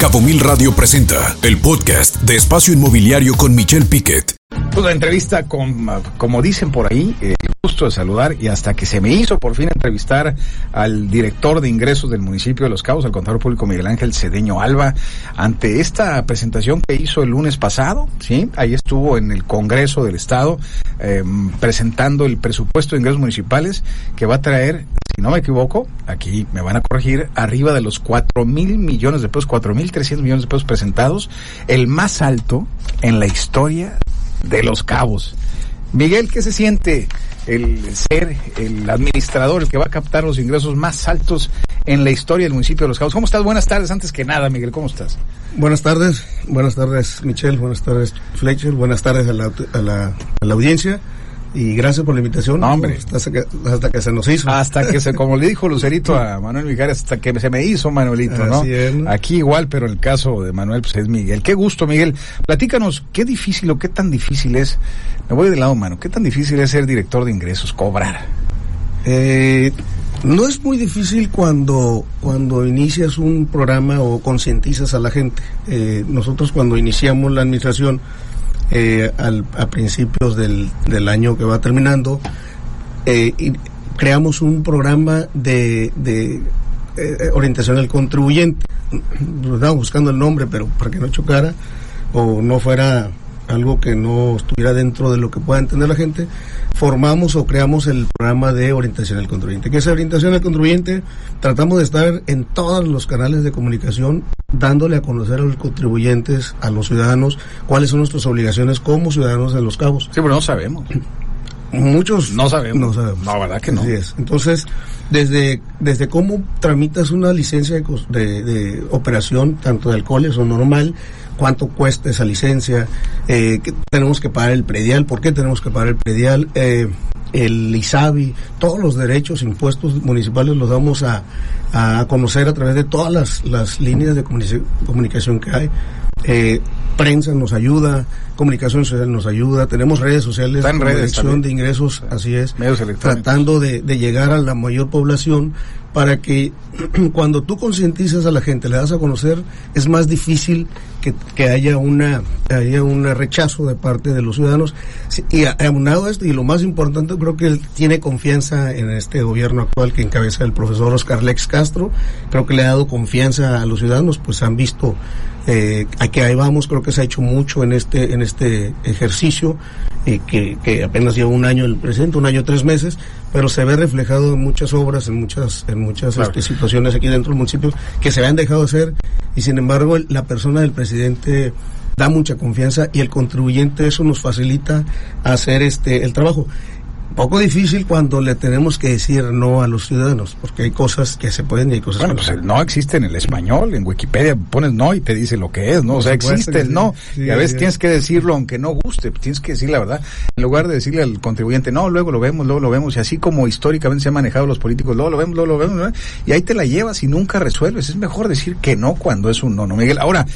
Cabo Mil Radio presenta el podcast de Espacio Inmobiliario con Michelle Piquet. La entrevista con, como dicen por ahí, el gusto de saludar y hasta que se me hizo por fin entrevistar al director de ingresos del municipio de Los Cabos, al contador público Miguel Ángel Cedeño Alba, ante esta presentación que hizo el lunes pasado, sí, ahí estuvo en el Congreso del Estado eh, presentando el presupuesto de ingresos municipales que va a traer si no me equivoco, aquí me van a corregir, arriba de los cuatro mil millones de pesos, cuatro mil trescientos millones de pesos presentados, el más alto en la historia de los cabos. Miguel, ¿qué se siente el ser el administrador, el que va a captar los ingresos más altos en la historia del municipio de Los Cabos? ¿Cómo estás? Buenas tardes, antes que nada, Miguel, ¿cómo estás? Buenas tardes, buenas tardes, Michelle, buenas tardes, Fletcher, buenas tardes a la, a la, a la audiencia y gracias por la invitación. No, hombre. Hasta que, hasta que se nos hizo. Hasta que se, como le dijo Lucerito a Manuel Mijares, hasta que se me hizo Manuelito, ¿no? Aquí igual, pero el caso de Manuel, pues es Miguel. Qué gusto, Miguel. Platícanos, qué difícil o qué tan difícil es, me voy de lado, mano, qué tan difícil es ser director de ingresos, cobrar. Eh, no es muy difícil cuando, cuando inicias un programa o concientizas a la gente. Eh, nosotros cuando iniciamos la administración, eh, al, a principios del, del, año que va terminando, eh, y creamos un programa de, de eh, orientación al contribuyente. Estábamos buscando el nombre, pero para que no chocara o no fuera algo que no estuviera dentro de lo que pueda entender la gente, formamos o creamos el programa de orientación al contribuyente. ¿Qué es orientación al contribuyente? Tratamos de estar en todos los canales de comunicación dándole a conocer a los contribuyentes, a los ciudadanos, cuáles son nuestras obligaciones como ciudadanos de los cabos. Sí, pero no sabemos. Muchos no sabemos. No sabemos. No, verdad que no. Así es. Entonces, desde, desde cómo tramitas una licencia de, de, de operación, tanto de alcoholes o normal, cuánto cuesta esa licencia, eh, que tenemos que pagar el predial, por qué tenemos que pagar el predial, eh, el ISABI, todos los derechos, impuestos municipales los damos a, a conocer a través de todas las, las líneas de comunicación que hay. Eh, prensa nos ayuda, comunicación social nos ayuda, tenemos redes sociales, en redes de ingresos, así es, medios tratando de, de, llegar a la mayor población para que cuando tú concientizas a la gente, le das a conocer, es más difícil que, que haya una haya un rechazo de parte de los ciudadanos. Y aunado esto, y lo más importante, creo que él tiene confianza en este gobierno actual que encabeza el profesor Oscar Lex Castro, creo que le ha dado confianza a los ciudadanos, pues han visto eh, aquí ahí vamos, creo que se ha hecho mucho en este, en este ejercicio, eh, que, que, apenas lleva un año el presente, un año tres meses, pero se ve reflejado en muchas obras, en muchas, en muchas claro. este, situaciones aquí dentro del municipio que se habían dejado hacer y sin embargo la persona del presidente da mucha confianza y el contribuyente eso nos facilita hacer este el trabajo poco difícil cuando le tenemos que decir no a los ciudadanos, porque hay cosas que se pueden y hay cosas bueno, que pues el no existe en el español, en Wikipedia pones no y te dice lo que es, ¿no? O sea, existe el no, sí, y a veces sí, tienes que decirlo aunque no guste, tienes que decir la verdad, en lugar de decirle al contribuyente, no, luego lo vemos, luego lo vemos, y así como históricamente se han manejado los políticos, luego lo vemos, luego lo vemos, ¿no? y ahí te la llevas y nunca resuelves, es mejor decir que no cuando es un no, ¿no, Miguel? Ahora,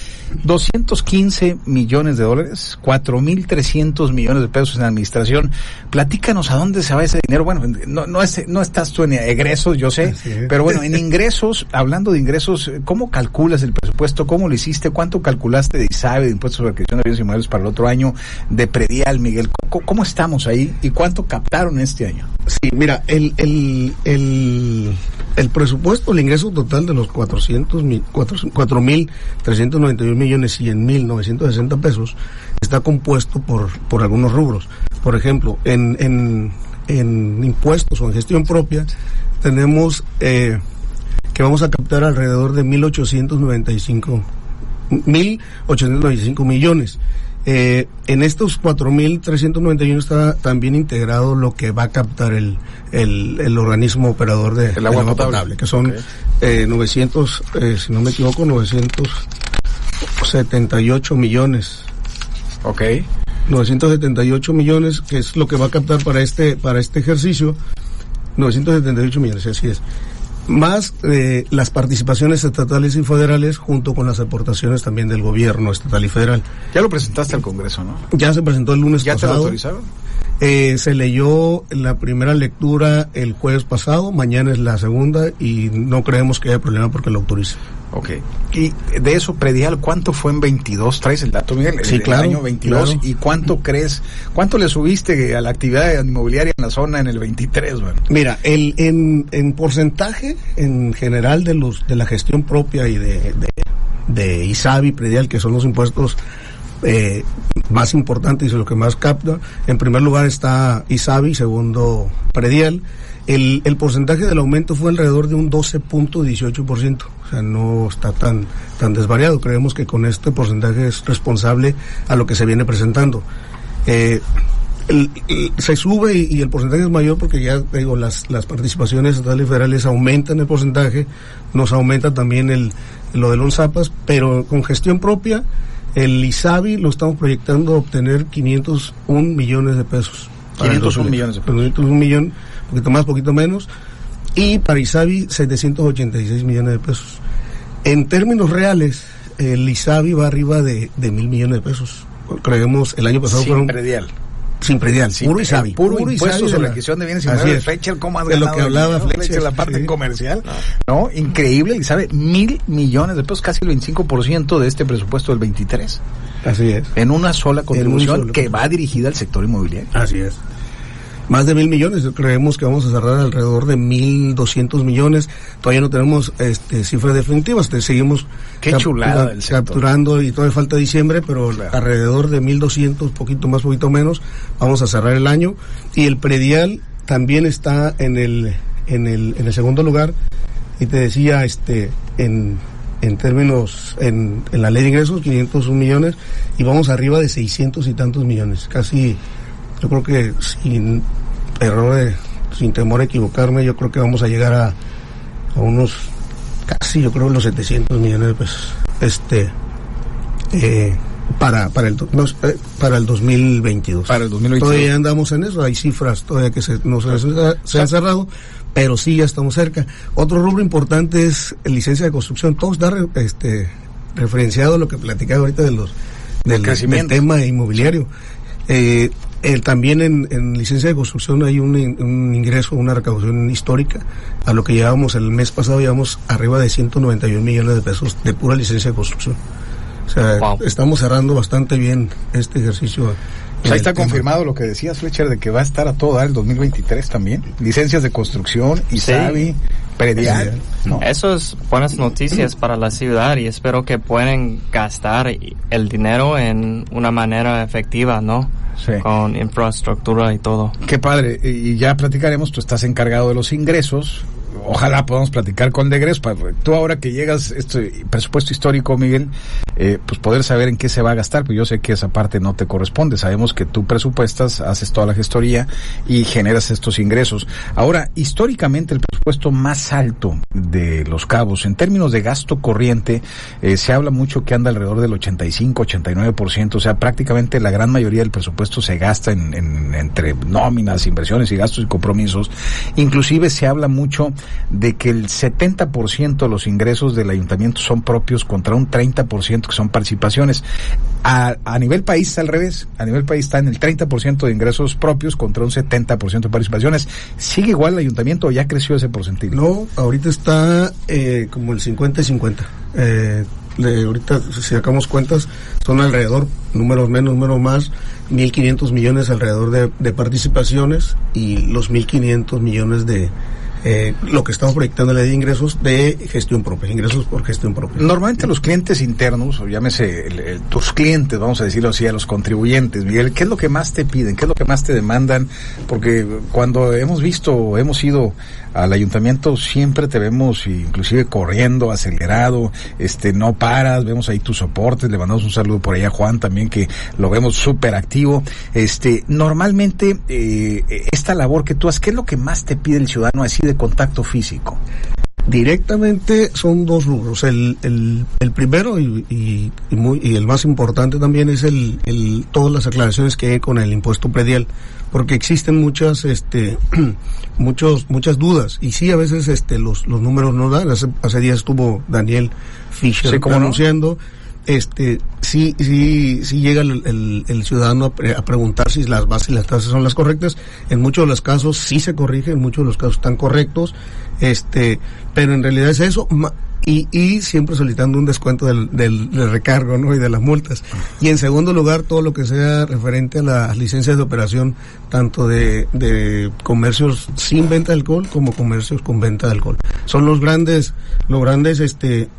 215 millones de dólares, 4.300 millones de pesos en administración, platícanos a dónde se va ese dinero. Bueno, no, no, es, no estás tú en egresos, yo sé, pero bueno, en ingresos, hablando de ingresos, ¿cómo calculas el presupuesto? ¿Cómo lo hiciste? ¿Cuánto calculaste de ISABE, de impuestos sobre adquisición de bienes inmuebles para el otro año, de predial, Miguel? ¿Cómo, ¿Cómo, estamos ahí y cuánto captaron este año? Sí, mira, el, el, el, el presupuesto, el ingreso total de los 400 mil, 4.391 millones 100 mil 960 pesos está compuesto por, por algunos rubros. Por ejemplo, en, en, en impuestos o en gestión propia tenemos eh, que vamos a captar alrededor de 1.895 1.895 millones. Eh, en estos 4.391 está también integrado lo que va a captar el, el, el organismo operador de el agua, agua potable. potable. que son okay. eh, 900, eh, si no me equivoco, 978 millones. Ok. 978 millones, que es lo que va a captar para este, para este ejercicio. 978 millones, así es más eh, las participaciones estatales y federales junto con las aportaciones también del gobierno estatal y federal. Ya lo presentaste al Congreso, ¿no? Ya se presentó el lunes ¿Ya pasado. ¿Ya te lo autorizaron? Eh, se leyó la primera lectura el jueves pasado, mañana es la segunda y no creemos que haya problema porque lo autorice. Ok. Y de eso predial, ¿cuánto fue en 22? ¿Traes el dato, Miguel? Sí, el, claro. año 22. claro. ¿Y cuánto crees? ¿Cuánto le subiste a la actividad inmobiliaria en la zona en el 23, bueno? Mira, el, en, en porcentaje en general de los de la gestión propia y de, de, de ISABI, predial, que son los impuestos eh, más importantes y lo que más capta, en primer lugar está ISABI, segundo predial. El, el porcentaje del aumento fue alrededor de un 12.18%, o sea, no está tan, tan desvariado. Creemos que con este porcentaje es responsable a lo que se viene presentando. Eh, el- el- se sube y, y el porcentaje es mayor porque ya digo las las participaciones estatales y federales aumentan el porcentaje nos aumenta también el lo de los zapas pero con gestión propia el ISABI lo estamos proyectando a obtener 501 millones de pesos para el 501 2000. millones de pesos. 501 millón poquito más poquito menos y para ISABI 786 millones de pesos en términos reales el ISABI va arriba de, de mil millones de pesos creemos el año pasado Sin fueron predial. sin predial, Sí, puro el ISABI. Puro, impuesto de sobre la adquisición de bienes inmuebles. es. Fletcher, ¿cómo has De lo que hablaba Fletcher, la parte sí. comercial. No, increíble, y sabe, mil millones de pesos, casi el 25% de este presupuesto del 23. Así es. En una sola contribución que va dirigida al sector inmobiliario. Así es. Más de mil millones, creemos que vamos a cerrar alrededor de mil doscientos millones. Todavía no tenemos este, cifras definitivas, te seguimos Qué chulada capturando y todavía falta diciembre, pero Claro. alrededor de mil doscientos, poquito más, poquito menos, vamos a cerrar el año. Y el predial también está en el, en el, en el segundo lugar. Y te decía, este, en, en términos, en, en la ley de ingresos, 501 millones, y vamos arriba de 600 y tantos millones, casi yo creo que sin error, de- sin temor a equivocarme, yo creo que vamos a llegar a, a unos casi, yo creo, los 700 millones de pesos. Este, eh, para, para, el, no, eh, para el 2022. Para el 2022. Todavía andamos en eso, hay cifras todavía que se, no se, se han cerrado, pero sí ya estamos cerca. Otro rubro importante es licencia de construcción. Todo está re- este, referenciado a lo que platicaba ahorita de los, del, del tema inmobiliario. Eh, el- también en, en licencia de construcción hay un, in- un ingreso, una recaudación histórica. A lo que llevábamos el mes pasado, llevamos arriba de 191 millones de pesos de pura licencia de construcción. O sea, Wow. estamos cerrando bastante bien este ejercicio. Pues ahí está confirmado lo que decías, Fletcher, de que va a estar a todo dar el 2023 también. Licencias de construcción, ISABI, predial. ¿no? Eso es buenas noticias para la ciudad y espero que puedan gastar el dinero en una manera efectiva, ¿no? Sí. Con infraestructura y todo. Qué padre. Y ya platicaremos, tú estás encargado de los ingresos. Ojalá podamos platicar con Degres. Tú ahora que llegas, este presupuesto histórico, Miguel, eh, pues poder saber en qué se va a gastar, pues yo sé que esa parte no te corresponde. Sabemos que tú presupuestas, haces toda la gestoría y generas estos ingresos. Ahora, históricamente el presupuesto más alto de los cabos, en términos de gasto corriente, eh, se habla mucho que anda alrededor del 85-89%, o sea, prácticamente la gran mayoría del presupuesto se gasta en, en- entre nóminas, inversiones y gastos y compromisos. Inclusive se habla mucho de que el 70% de los ingresos del ayuntamiento son propios contra un 30% que son participaciones. A, a nivel país está al revés, a nivel país está en el 30% de ingresos propios contra un 70% de participaciones. ¿Sigue igual el ayuntamiento o ya creció ese porcentaje? No, ahorita está eh, como el 50 y 50. Eh, ahorita, si sacamos cuentas, son alrededor, números menos, números más, 1.500 millones alrededor de, de participaciones y los 1.500 millones de eh, lo que estamos proyectando en la de ingresos de gestión propia, ingresos por gestión propia. Normalmente los clientes internos, o llámese el- tus clientes, vamos a decirlo así, a los contribuyentes, Miguel, ¿qué es lo que más te piden? ¿Qué es lo que más te demandan? Porque cuando hemos visto, hemos ido al ayuntamiento, siempre te vemos inclusive corriendo, acelerado, este, no paras, vemos ahí tus soportes, le mandamos un saludo por ahí a Juan también, que lo vemos súper activo. Este, normalmente, eh, esta labor que tú haces, ¿qué es lo que más te pide el ciudadano así de contacto físico? Directamente son dos rubros. El, el, el primero y, y, y muy, y el más importante también es el, el, todas las aclaraciones que hay con el impuesto predial, porque existen muchas, este, muchos, muchas dudas y sí a veces, este, los, los números no dan. Hace, hace días estuvo Daniel Fisher Sí, ¿cómo no? Este, sí, sí, sí llega el, el, el ciudadano a, pre- a preguntar si las bases y las tasas son las correctas. En muchos de los casos sí se corrige, en muchos de los casos están correctos. Este, pero en realidad es eso. Y, y siempre solicitando un descuento del, del, del, recargo ¿no? y de las multas. Y en segundo lugar, todo lo que sea referente a las licencias de operación, tanto de, de comercios sin venta de alcohol como comercios con venta de alcohol. Son los grandes, los grandes este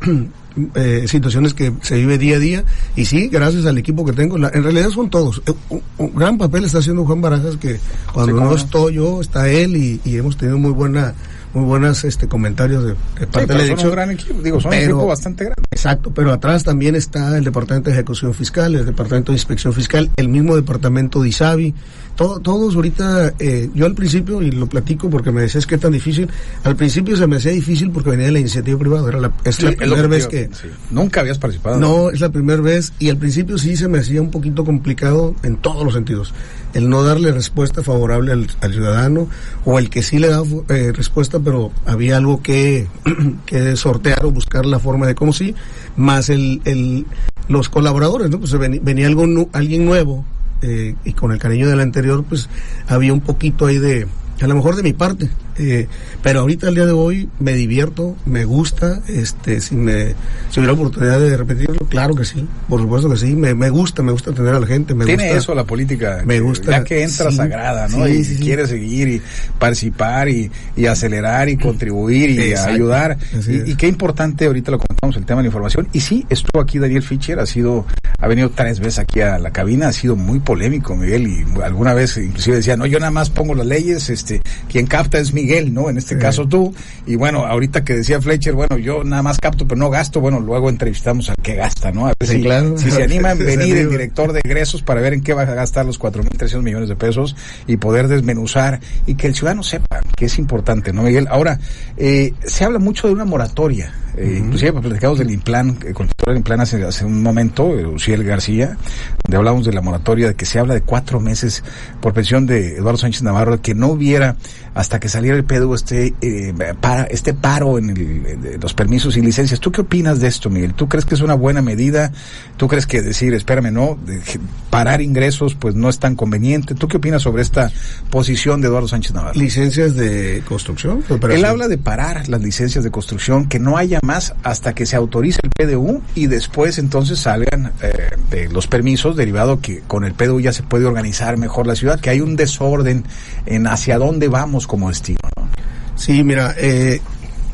eh, situaciones que se vive día a día. Y sí, gracias al equipo que tengo, la, en realidad son todos. Eh, un, un, gran papel está haciendo Juan Barajas que cuando sí, no estoy yo, está él y, y hemos tenido muy buena muy buenos este comentarios de, de parte sí, de la son un gran equipo, digo, son pero, un equipo bastante grande. Exacto, pero atrás también está el Departamento de Ejecución Fiscal, el Departamento de Inspección Fiscal, el mismo Departamento de ISABI, todo, todos ahorita, eh, yo al principio, y lo platico porque me decías que es tan difícil, al principio se me hacía difícil porque venía de la iniciativa privada, era la, es sí, la primera vez que... Sí. Nunca habías participado. No, es la primera vez, y al principio sí se me hacía un poquito complicado en todos los sentidos. El no darle respuesta favorable al, ciudadano, o el que sí le daba eh, respuesta, pero había algo que, que sortear o buscar la forma de cómo sí, más el, el los colaboradores, ¿no? Pues venía, venía algo, alguien nuevo, eh, y con el cariño del anterior, pues había un poquito ahí de, a lo mejor de mi parte, eh, pero ahorita al día de hoy me divierto, me gusta, este, si me, si hubiera oportunidad de repetirlo, claro que sí, por supuesto que sí, me, me gusta, me gusta tener a la gente, me Tiene gusta, eso la política, me gusta, ya que entra sí, sagrada, ¿no? sí, y sí, quiere seguir y participar y, y acelerar y contribuir y Exacto. ayudar, y qué importante ahorita lo comentamos el tema de la información, y sí, estuvo aquí Daniel Fischer, ha sido, ha venido tres veces aquí a la cabina, ha sido muy polémico Miguel, y alguna vez inclusive decía, no, yo nada más pongo las leyes, este, quien capta es Miguel, ¿no? En este Sí. caso tú. Y bueno, ahorita que decía Fletcher, bueno, yo nada más capto, pero no gasto. Bueno, luego entrevistamos al que gasta, ¿no? A ver Sí, si, claro. si se anima a venir el director de egresos para ver en qué va a gastar los 4.300 millones de pesos y poder desmenuzar y que el ciudadano sepa que es importante, ¿no, Miguel? Ahora, eh, se habla mucho de una moratoria. Eh, Inclusive platicamos del Implan, eh, el titular del Implan hace, hace un momento, eh, Uciel García, donde hablamos de la moratoria, de que se habla de cuatro meses por pensión de Eduardo Sánchez Navarro, que no hubiera hasta que saliera el PDU este, eh, para, este paro en el, de los permisos y licencias. ¿Tú qué opinas de esto, Miguel? ¿Tú crees que es una buena medida? ¿Tú crees que decir, espérame, no, de, parar ingresos pues no es tan conveniente? ¿Tú qué opinas sobre esta posición de Eduardo Sánchez Navarro? licencias de construcción, Él habla de parar las licencias de construcción, que no haya más hasta que se autorice el PDU y después entonces salgan eh, los permisos derivado que con el PDU ya se puede organizar mejor la ciudad, que hay un desorden en hacia dónde vamos como destino. ¿no? Sí, mira, eh,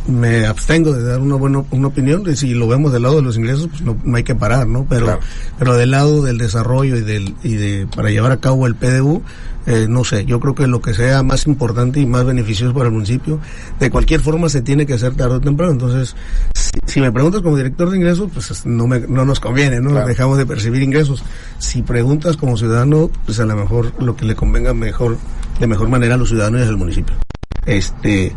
me abstengo de dar una buena una opinión. De si lo vemos del lado de los ingresos, pues no, no hay que parar, ¿no? Pero, Claro. pero del lado del desarrollo y del y de para llevar a cabo el PDU, eh, no sé. Yo creo que lo que sea más importante y más beneficioso para el municipio, de cualquier forma se tiene que hacer tarde o temprano. Entonces, si, si me preguntas como director de ingresos, pues no me, no nos conviene, ¿no? Claro. Dejamos de percibir ingresos. Si preguntas como ciudadano, pues a lo mejor lo que le convenga mejor, de mejor manera a los ciudadanos y al municipio. Este,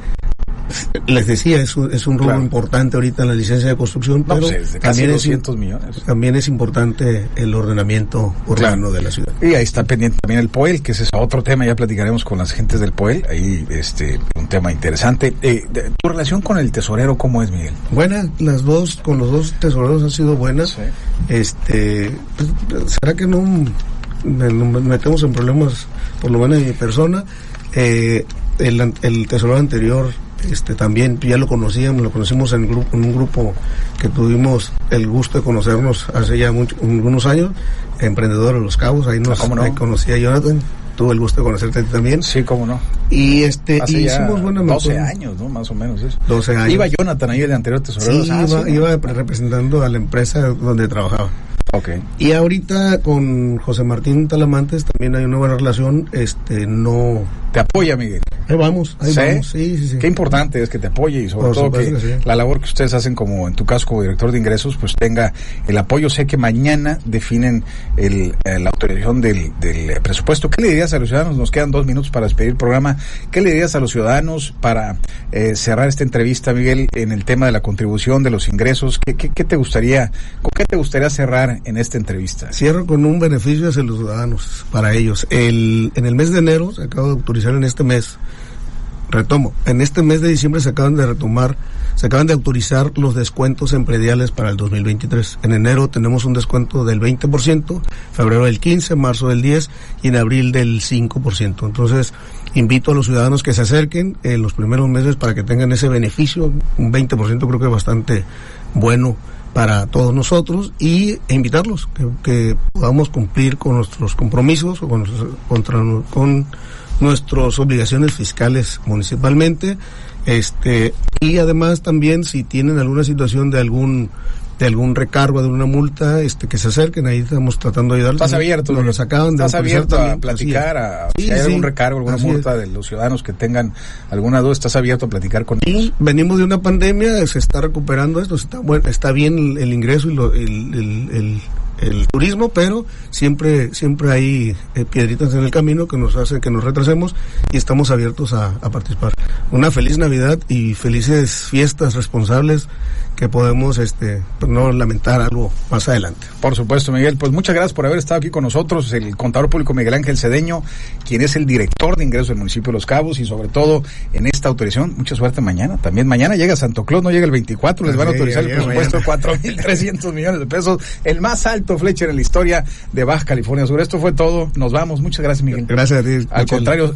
les decía, es un, es un rubro Claro. importante ahorita en la licencia de construcción, No, pero pues es de también, es, 200 millones. también es importante el ordenamiento urbano de la ciudad. Y ahí está pendiente también el POEL, que ese es otro tema, ya platicaremos con las gentes del POEL, ahí este un tema interesante. Eh, de- ¿Tu relación con el tesorero cómo es, Miguel? Buena, las dos, con los dos tesoreros han sido buenas. Sí. Este, pues, ¿será que no me- nos metemos en problemas, por lo menos en mi persona? Eh, el, el tesorero anterior, este, también ya lo conocíamos, lo conocimos en, grupo, en un grupo que tuvimos el gusto de conocernos hace ya mucho- unos años, Emprendedor de los Cabos, ahí nos Ah, ¿cómo no? ahí conocí a Jonathan, tuve el gusto de conocerte a ti también. Sí, cómo no. Y este, Hace y hicimos buena 12 memoria. años, ¿no? Más o menos eso. 12 años. Iba Jonathan ahí, el anterior tesorero. Sí, Ah, iba, sí. iba representando a la empresa donde trabajaba. Ok. Y ahorita con José Martín Talamantes también hay una buena relación, este, no... Te apoya, Miguel. Ahí vamos, ahí ¿Sí? vamos, sí, sí, sí. Qué importante es que te apoye y sobre Por todo que, supuesto que sí. la labor que ustedes hacen como, en tu caso, como director de ingresos, pues tenga el apoyo. Sé que mañana definen el, eh, la autorización del, del eh, presupuesto. ¿Qué le dirías a los ciudadanos? Nos quedan dos minutos para despedir el programa. ¿Qué le dirías a los ciudadanos para eh, cerrar esta entrevista, Miguel, en el tema de la contribución, de los ingresos? ¿Qué, qué, qué te gustaría, con qué te gustaría cerrar en esta entrevista? Cierro con un beneficio hacia los ciudadanos, para ellos. El, en el mes de enero, se acaba de autorizar en este mes, retomo, en este mes de diciembre se acaban de retomar, se acaban de autorizar los descuentos en prediales para el 2023. En enero tenemos un descuento del 20%, febrero del 15%, marzo del 10% y en abril del 5%. Entonces, invito a los ciudadanos que se acerquen en los primeros meses para que tengan ese beneficio, un 20% creo que es bastante bueno para todos nosotros y invitarlos que, podamos cumplir con nuestros compromisos o con nuestras obligaciones fiscales municipalmente este y además también si tienen alguna situación de algún de algún recargo, de una multa, este que se acerquen, ahí estamos tratando de ayudarles. Estás abierto, nos los acaban de estás abierto también, a platicar, a, sí, si hay sí, algún recargo, alguna multa es. de los ciudadanos que tengan alguna duda, estás abierto a platicar con y ellos. venimos de una pandemia, se está recuperando esto, está bueno, está bien el, el ingreso y lo, el, el, el el turismo, pero siempre siempre hay eh, piedritas en el camino que nos hacen que nos retrasemos y estamos abiertos a, a, participar. Una feliz Navidad y felices fiestas responsables que podemos este pues no lamentar algo más adelante. Por supuesto, Miguel. Pues muchas gracias por haber estado aquí con nosotros, el contador público Miguel Ángel Cedeño, quien es el director de ingresos del municipio de Los Cabos y sobre todo en esta autorización. Mucha suerte mañana. También mañana llega Santo Claus, no llega el 24, les van a autorizar el presupuesto de 4.300 millones de pesos, el más alto Fletcher en la historia de Baja California Sur. Esto fue todo. Nos vamos. Muchas gracias, Miguel. Gracias a ti. Al contrario.